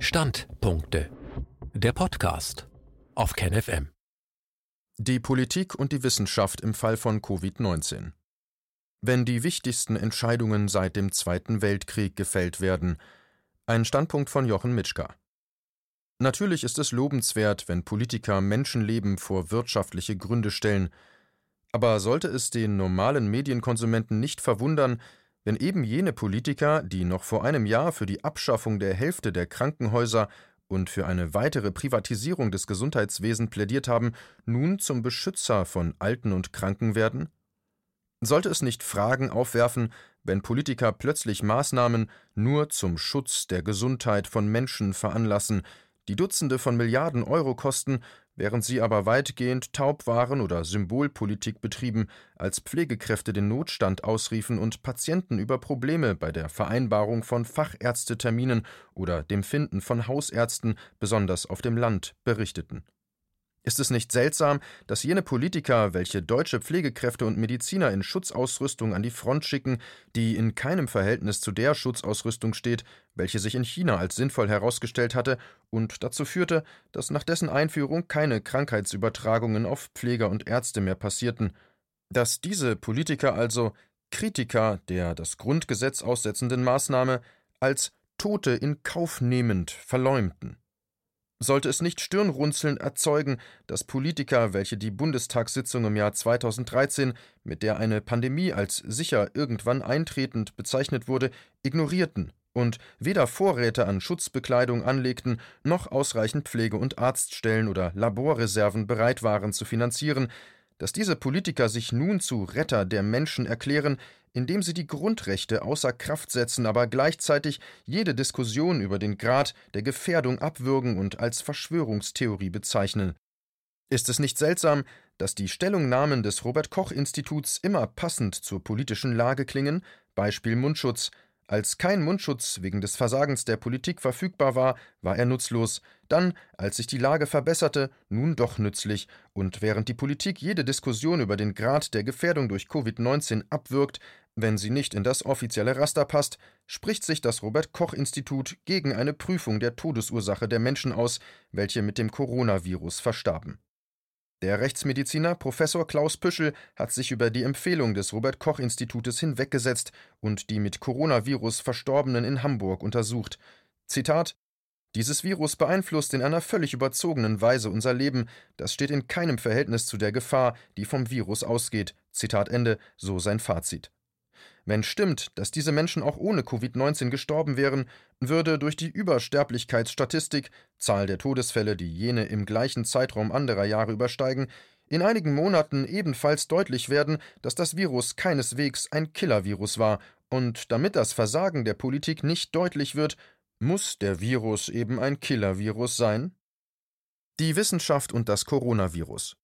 Standpunkte. Der Podcast auf KenFM. Die Politik und die Wissenschaft im Fall von Covid-19. Wenn die wichtigsten Entscheidungen seit dem Zweiten Weltkrieg gefällt werden. Ein Standpunkt von Jochen Mitschka. Natürlich ist es lobenswert, wenn Politiker Menschenleben vor wirtschaftliche Gründe stellen. Aber sollte es den normalen Medienkonsumenten nicht verwundern, wenn eben jene Politiker, die noch vor einem Jahr für die Abschaffung der Hälfte der Krankenhäuser und für eine weitere Privatisierung des Gesundheitswesens plädiert haben, nun zum Beschützer von Alten und Kranken werden? Sollte es nicht Fragen aufwerfen, wenn Politiker plötzlich Maßnahmen nur zum Schutz der Gesundheit von Menschen veranlassen, die Dutzende von Milliarden Euro kosten, während sie aber weitgehend taub waren oder Symbolpolitik betrieben, als Pflegekräfte den Notstand ausriefen und Patienten über Probleme bei der Vereinbarung von Fachärzteterminen oder dem Finden von Hausärzten, besonders auf dem Land, berichteten. Ist es nicht seltsam, dass jene Politiker, welche deutsche Pflegekräfte und Mediziner in Schutzausrüstung an die Front schicken, die in keinem Verhältnis zu der Schutzausrüstung steht, welche sich in China als sinnvoll herausgestellt hatte und dazu führte, dass nach dessen Einführung keine Krankheitsübertragungen auf Pfleger und Ärzte mehr passierten, dass diese Politiker also Kritiker der das Grundgesetz aussetzenden Maßnahme als Tote in Kauf nehmend verleumden. Sollte es nicht Stirnrunzeln erzeugen, dass Politiker, welche die Bundestagssitzung im Jahr 2013, mit der eine Pandemie als sicher irgendwann eintretend bezeichnet wurde, ignorierten und weder Vorräte an Schutzbekleidung anlegten, noch ausreichend Pflege- und Arztstellen oder Laborreserven bereit waren zu finanzieren, dass diese Politiker sich nun zu Retter der Menschen erklären, indem sie die Grundrechte außer Kraft setzen, aber gleichzeitig jede Diskussion über den Grad der Gefährdung abwürgen und als Verschwörungstheorie bezeichnen. Ist es nicht seltsam, dass die Stellungnahmen des Robert Koch Instituts immer passend zur politischen Lage klingen, Beispiel Mundschutz, als kein Mundschutz wegen des Versagens der Politik verfügbar war, war er nutzlos, dann, als sich die Lage verbesserte, nun doch nützlich, und während die Politik jede Diskussion über den Grad der Gefährdung durch Covid-19 abwirkt, wenn sie nicht in das offizielle Raster passt, spricht sich das Robert Koch Institut gegen eine Prüfung der Todesursache der Menschen aus, welche mit dem Coronavirus verstarben. Der Rechtsmediziner Professor Klaus Püschel hat sich über die Empfehlung des Robert Koch Institutes hinweggesetzt und die mit Coronavirus Verstorbenen in Hamburg untersucht. Zitat dieses Virus beeinflusst in einer völlig überzogenen Weise unser Leben, das steht in keinem Verhältnis zu der Gefahr, die vom Virus ausgeht. Zitat Ende, so sein Fazit. Wenn stimmt, dass diese Menschen auch ohne Covid-19 gestorben wären, würde durch die Übersterblichkeitsstatistik, Zahl der Todesfälle, die jene im gleichen Zeitraum anderer Jahre übersteigen, in einigen Monaten ebenfalls deutlich werden, dass das Virus keineswegs ein Killervirus war, und damit das Versagen der Politik nicht deutlich wird, muss der Virus eben ein Killervirus sein? Die Wissenschaft und das Coronavirus.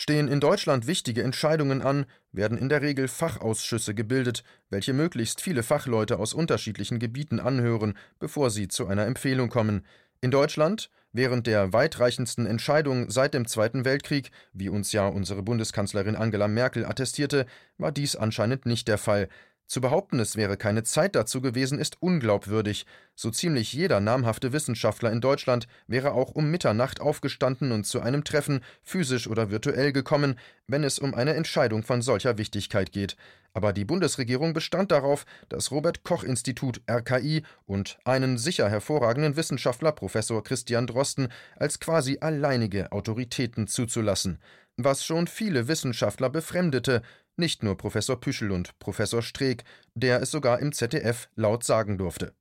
Stehen in Deutschland wichtige Entscheidungen an, werden in der Regel Fachausschüsse gebildet, welche möglichst viele Fachleute aus unterschiedlichen Gebieten anhören, bevor sie zu einer Empfehlung kommen. In Deutschland, während der weitreichendsten Entscheidung seit dem Zweiten Weltkrieg, wie uns ja unsere Bundeskanzlerin Angela Merkel attestierte, war dies anscheinend nicht der Fall. Zu behaupten, es wäre keine Zeit dazu gewesen, ist unglaubwürdig. So ziemlich jeder namhafte Wissenschaftler in Deutschland wäre auch um Mitternacht aufgestanden und zu einem Treffen, physisch oder virtuell gekommen, wenn es um eine Entscheidung von solcher Wichtigkeit geht. Aber die Bundesregierung bestand darauf, das Robert Koch Institut RKI und einen sicher hervorragenden Wissenschaftler Professor Christian Drosten als quasi alleinige Autoritäten zuzulassen was schon viele Wissenschaftler befremdete, nicht nur Professor Püschel und Professor Streeck, der es sogar im ZDF laut sagen durfte.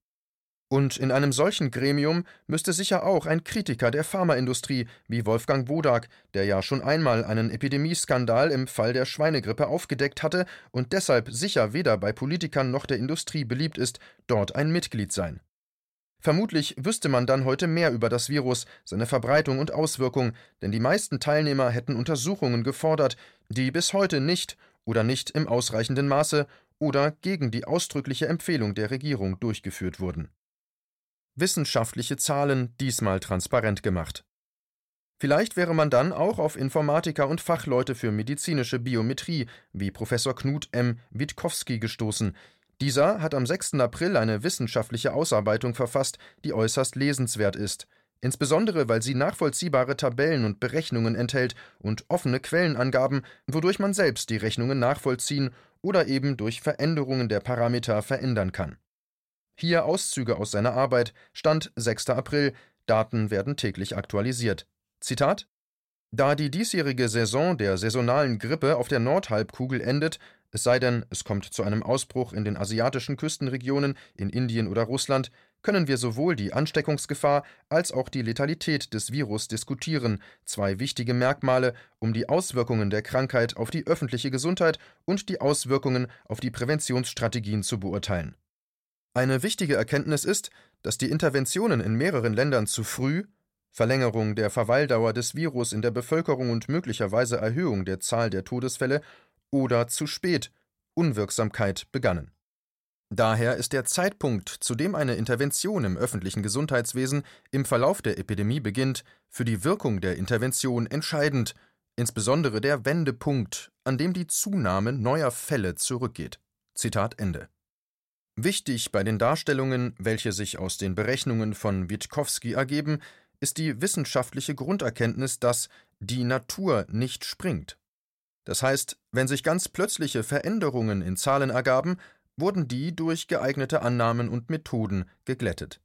Und in einem solchen Gremium müsste sicher auch ein Kritiker der Pharmaindustrie wie Wolfgang Wodak, der ja schon einmal einen Epidemieskandal im Fall der Schweinegrippe aufgedeckt hatte und deshalb sicher weder bei Politikern noch der Industrie beliebt ist, dort ein Mitglied sein. Vermutlich wüsste man dann heute mehr über das Virus, seine Verbreitung und Auswirkung, denn die meisten Teilnehmer hätten Untersuchungen gefordert, die bis heute nicht oder nicht im ausreichenden Maße oder gegen die ausdrückliche Empfehlung der Regierung durchgeführt wurden. Wissenschaftliche Zahlen diesmal transparent gemacht. Vielleicht wäre man dann auch auf Informatiker und Fachleute für medizinische Biometrie wie Professor Knut M. Witkowski gestoßen, Dieser hat am 6. April eine wissenschaftliche Ausarbeitung verfasst, die äußerst lesenswert ist, insbesondere weil sie nachvollziehbare Tabellen und Berechnungen enthält und offene Quellenangaben, wodurch man selbst die Rechnungen nachvollziehen oder eben durch Veränderungen der Parameter verändern kann. Hier Auszüge aus seiner Arbeit, Stand 6. April, Daten werden täglich aktualisiert. Zitat Da die diesjährige Saison der saisonalen Grippe auf der Nordhalbkugel endet, es sei denn, es kommt zu einem Ausbruch in den asiatischen Küstenregionen, in Indien oder Russland, können wir sowohl die Ansteckungsgefahr als auch die Letalität des Virus diskutieren, zwei wichtige Merkmale, um die Auswirkungen der Krankheit auf die öffentliche Gesundheit und die Auswirkungen auf die Präventionsstrategien zu beurteilen. Eine wichtige Erkenntnis ist, dass die Interventionen in mehreren Ländern zu früh Verlängerung der Verweildauer des Virus in der Bevölkerung und möglicherweise Erhöhung der Zahl der Todesfälle oder zu spät Unwirksamkeit begannen. Daher ist der Zeitpunkt, zu dem eine Intervention im öffentlichen Gesundheitswesen im Verlauf der Epidemie beginnt, für die Wirkung der Intervention entscheidend, insbesondere der Wendepunkt, an dem die Zunahme neuer Fälle zurückgeht. Zitat Ende. Wichtig bei den Darstellungen, welche sich aus den Berechnungen von Witkowski ergeben, ist die wissenschaftliche Grunderkenntnis, dass die Natur nicht springt. Das heißt, wenn sich ganz plötzliche Veränderungen in Zahlen ergaben, wurden die durch geeignete Annahmen und Methoden geglättet.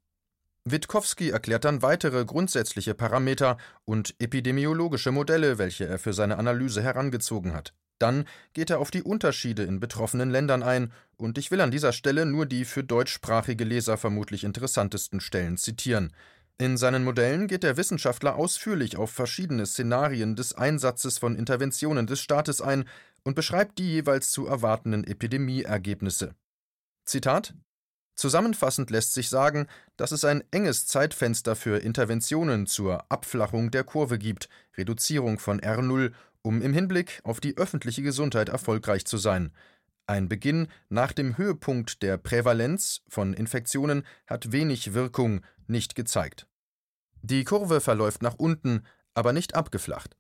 Witkowski erklärt dann weitere grundsätzliche Parameter und epidemiologische Modelle, welche er für seine Analyse herangezogen hat. Dann geht er auf die Unterschiede in betroffenen Ländern ein, und ich will an dieser Stelle nur die für deutschsprachige Leser vermutlich interessantesten Stellen zitieren. In seinen Modellen geht der Wissenschaftler ausführlich auf verschiedene Szenarien des Einsatzes von Interventionen des Staates ein und beschreibt die jeweils zu erwartenden Epidemieergebnisse. Zitat Zusammenfassend lässt sich sagen, dass es ein enges Zeitfenster für Interventionen zur Abflachung der Kurve gibt, Reduzierung von R0, um im Hinblick auf die öffentliche Gesundheit erfolgreich zu sein. Ein Beginn nach dem Höhepunkt der Prävalenz von Infektionen hat wenig Wirkung nicht gezeigt. Die Kurve verläuft nach unten, aber nicht abgeflacht.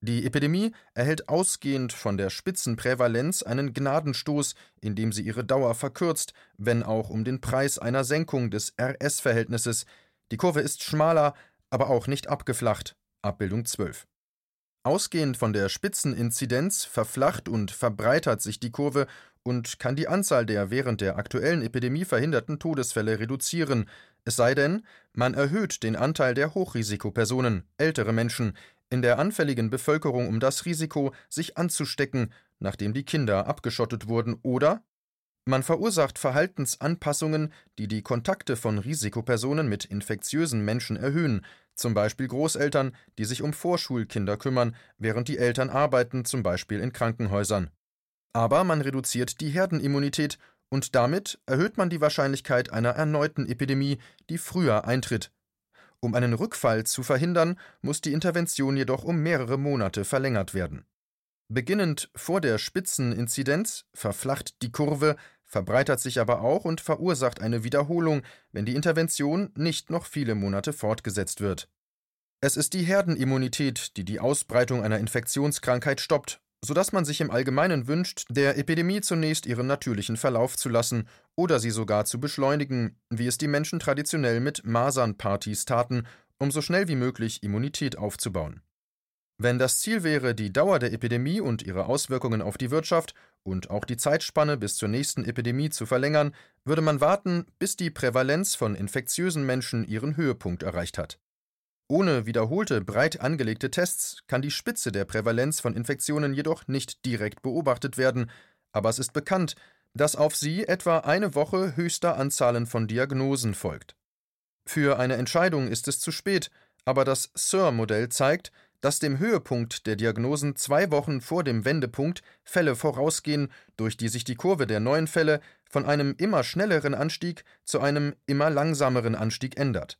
Die Epidemie erhält ausgehend von der Spitzenprävalenz einen Gnadenstoß, indem sie ihre Dauer verkürzt, wenn auch um den Preis einer Senkung des RS-Verhältnisses. Die Kurve ist schmaler, aber auch nicht abgeflacht. Abbildung 12. Ausgehend von der Spitzeninzidenz verflacht und verbreitert sich die Kurve und kann die Anzahl der während der aktuellen Epidemie verhinderten Todesfälle reduzieren, es sei denn, man erhöht den Anteil der Hochrisikopersonen, ältere Menschen, in der anfälligen Bevölkerung um das Risiko, sich anzustecken, nachdem die Kinder abgeschottet wurden, oder man verursacht Verhaltensanpassungen, die die Kontakte von Risikopersonen mit infektiösen Menschen erhöhen, zum Beispiel Großeltern, die sich um Vorschulkinder kümmern, während die Eltern arbeiten, zum Beispiel in Krankenhäusern. Aber man reduziert die Herdenimmunität und damit erhöht man die Wahrscheinlichkeit einer erneuten Epidemie, die früher eintritt. Um einen Rückfall zu verhindern, muss die Intervention jedoch um mehrere Monate verlängert werden. Beginnend vor der Spitzeninzidenz verflacht die Kurve, verbreitert sich aber auch und verursacht eine Wiederholung, wenn die Intervention nicht noch viele Monate fortgesetzt wird. Es ist die Herdenimmunität, die die Ausbreitung einer Infektionskrankheit stoppt sodass man sich im Allgemeinen wünscht, der Epidemie zunächst ihren natürlichen Verlauf zu lassen oder sie sogar zu beschleunigen, wie es die Menschen traditionell mit Masernpartys taten, um so schnell wie möglich Immunität aufzubauen. Wenn das Ziel wäre, die Dauer der Epidemie und ihre Auswirkungen auf die Wirtschaft und auch die Zeitspanne bis zur nächsten Epidemie zu verlängern, würde man warten, bis die Prävalenz von infektiösen Menschen ihren Höhepunkt erreicht hat. Ohne wiederholte, breit angelegte Tests kann die Spitze der Prävalenz von Infektionen jedoch nicht direkt beobachtet werden, aber es ist bekannt, dass auf sie etwa eine Woche höchster Anzahlen von Diagnosen folgt. Für eine Entscheidung ist es zu spät, aber das SIR-Modell zeigt, dass dem Höhepunkt der Diagnosen zwei Wochen vor dem Wendepunkt Fälle vorausgehen, durch die sich die Kurve der neuen Fälle von einem immer schnelleren Anstieg zu einem immer langsameren Anstieg ändert.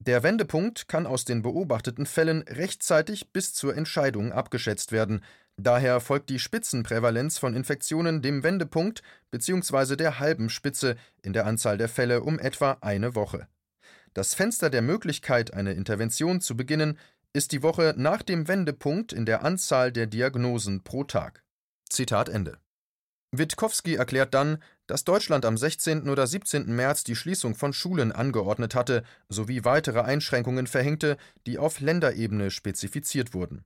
Der Wendepunkt kann aus den beobachteten Fällen rechtzeitig bis zur Entscheidung abgeschätzt werden. Daher folgt die Spitzenprävalenz von Infektionen dem Wendepunkt bzw. der halben Spitze in der Anzahl der Fälle um etwa eine Woche. Das Fenster der Möglichkeit, eine Intervention zu beginnen, ist die Woche nach dem Wendepunkt in der Anzahl der Diagnosen pro Tag. Zitat Ende. Witkowski erklärt dann, dass Deutschland am 16. oder 17. März die Schließung von Schulen angeordnet hatte sowie weitere Einschränkungen verhängte, die auf Länderebene spezifiziert wurden.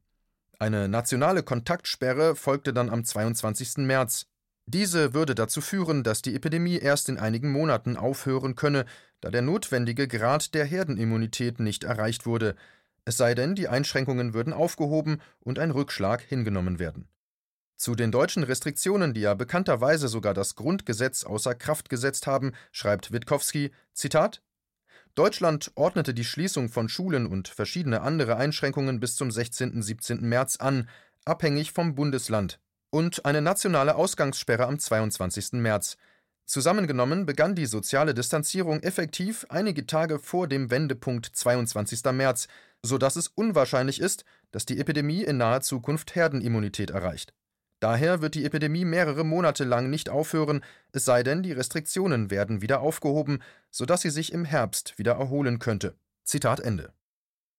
Eine nationale Kontaktsperre folgte dann am 22. März. Diese würde dazu führen, dass die Epidemie erst in einigen Monaten aufhören könne, da der notwendige Grad der Herdenimmunität nicht erreicht wurde, es sei denn, die Einschränkungen würden aufgehoben und ein Rückschlag hingenommen werden. Zu den deutschen Restriktionen, die ja bekannterweise sogar das Grundgesetz außer Kraft gesetzt haben, schreibt Witkowski: Zitat Deutschland ordnete die Schließung von Schulen und verschiedene andere Einschränkungen bis zum 16. 17. März an, abhängig vom Bundesland, und eine nationale Ausgangssperre am 22. März. Zusammengenommen begann die soziale Distanzierung effektiv einige Tage vor dem Wendepunkt 22. März, so dass es unwahrscheinlich ist, dass die Epidemie in naher Zukunft Herdenimmunität erreicht. Daher wird die Epidemie mehrere Monate lang nicht aufhören, es sei denn, die Restriktionen werden wieder aufgehoben, sodass sie sich im Herbst wieder erholen könnte. Zitat Ende.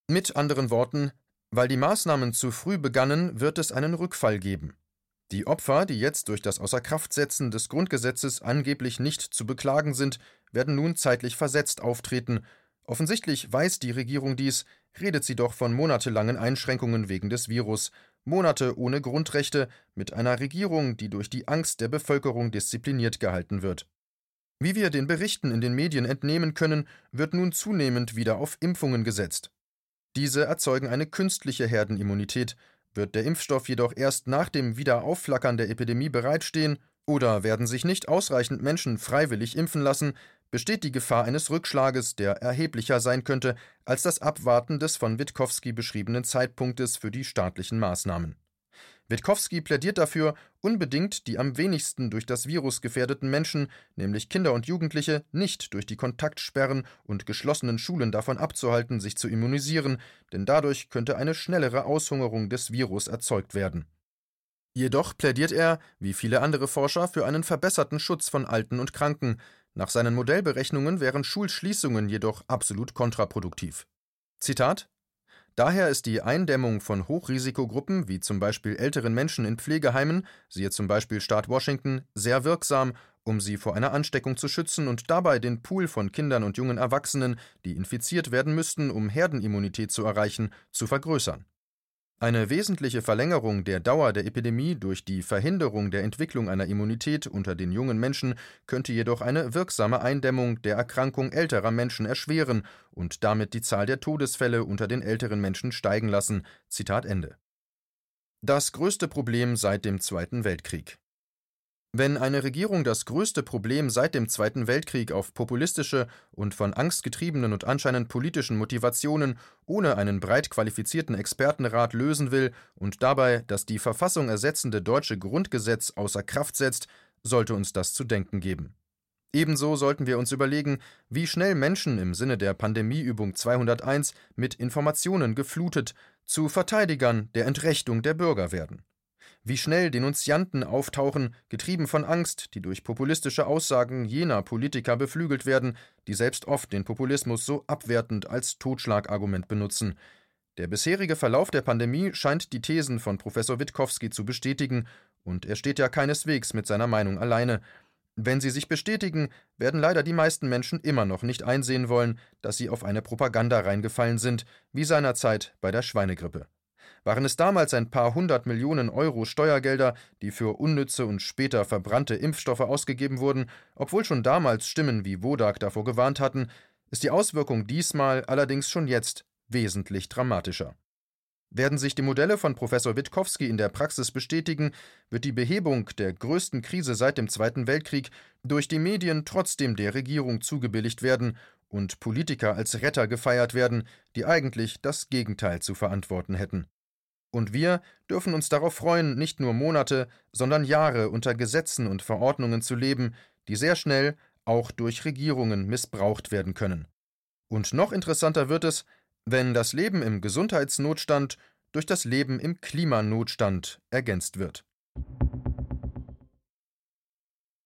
Mit anderen Worten, weil die Maßnahmen zu früh begannen, wird es einen Rückfall geben. Die Opfer, die jetzt durch das Außerkraftsetzen des Grundgesetzes angeblich nicht zu beklagen sind, werden nun zeitlich versetzt auftreten. Offensichtlich weiß die Regierung dies, redet sie doch von monatelangen Einschränkungen wegen des Virus, Monate ohne Grundrechte, mit einer Regierung, die durch die Angst der Bevölkerung diszipliniert gehalten wird. Wie wir den Berichten in den Medien entnehmen können, wird nun zunehmend wieder auf Impfungen gesetzt. Diese erzeugen eine künstliche Herdenimmunität, wird der Impfstoff jedoch erst nach dem Wiederaufflackern der Epidemie bereitstehen oder werden sich nicht ausreichend Menschen freiwillig impfen lassen, besteht die Gefahr eines Rückschlages, der erheblicher sein könnte als das Abwarten des von Witkowski beschriebenen Zeitpunktes für die staatlichen Maßnahmen. Witkowski plädiert dafür, unbedingt die am wenigsten durch das Virus gefährdeten Menschen, nämlich Kinder und Jugendliche, nicht durch die Kontaktsperren und geschlossenen Schulen davon abzuhalten, sich zu immunisieren, denn dadurch könnte eine schnellere Aushungerung des Virus erzeugt werden. Jedoch plädiert er, wie viele andere Forscher, für einen verbesserten Schutz von Alten und Kranken, nach seinen Modellberechnungen wären Schulschließungen jedoch absolut kontraproduktiv. Zitat Daher ist die Eindämmung von Hochrisikogruppen wie zum Beispiel älteren Menschen in Pflegeheimen, siehe zum Beispiel Staat Washington, sehr wirksam, um sie vor einer Ansteckung zu schützen und dabei den Pool von Kindern und jungen Erwachsenen, die infiziert werden müssten, um Herdenimmunität zu erreichen, zu vergrößern eine wesentliche Verlängerung der Dauer der Epidemie durch die Verhinderung der Entwicklung einer Immunität unter den jungen Menschen könnte jedoch eine wirksame Eindämmung der Erkrankung älterer Menschen erschweren und damit die Zahl der Todesfälle unter den älteren Menschen steigen lassen. Zitat Ende. Das größte Problem seit dem Zweiten Weltkrieg wenn eine Regierung das größte Problem seit dem Zweiten Weltkrieg auf populistische und von Angst getriebenen und anscheinend politischen Motivationen ohne einen breit qualifizierten Expertenrat lösen will und dabei das die Verfassung ersetzende deutsche Grundgesetz außer Kraft setzt, sollte uns das zu denken geben. Ebenso sollten wir uns überlegen, wie schnell Menschen im Sinne der Pandemieübung 201 mit Informationen geflutet zu Verteidigern der Entrechtung der Bürger werden wie schnell Denunzianten auftauchen, getrieben von Angst, die durch populistische Aussagen jener Politiker beflügelt werden, die selbst oft den Populismus so abwertend als Totschlagargument benutzen. Der bisherige Verlauf der Pandemie scheint die Thesen von Professor Witkowski zu bestätigen, und er steht ja keineswegs mit seiner Meinung alleine. Wenn sie sich bestätigen, werden leider die meisten Menschen immer noch nicht einsehen wollen, dass sie auf eine Propaganda reingefallen sind, wie seinerzeit bei der Schweinegrippe. Waren es damals ein paar hundert Millionen Euro Steuergelder, die für unnütze und später verbrannte Impfstoffe ausgegeben wurden, obwohl schon damals Stimmen wie Wodak davor gewarnt hatten, ist die Auswirkung diesmal allerdings schon jetzt wesentlich dramatischer. Werden sich die Modelle von Professor Witkowski in der Praxis bestätigen, wird die Behebung der größten Krise seit dem Zweiten Weltkrieg durch die Medien trotzdem der Regierung zugebilligt werden und Politiker als Retter gefeiert werden, die eigentlich das Gegenteil zu verantworten hätten. Und wir dürfen uns darauf freuen, nicht nur Monate, sondern Jahre unter Gesetzen und Verordnungen zu leben, die sehr schnell auch durch Regierungen missbraucht werden können. Und noch interessanter wird es, wenn das Leben im Gesundheitsnotstand durch das Leben im Klimanotstand ergänzt wird.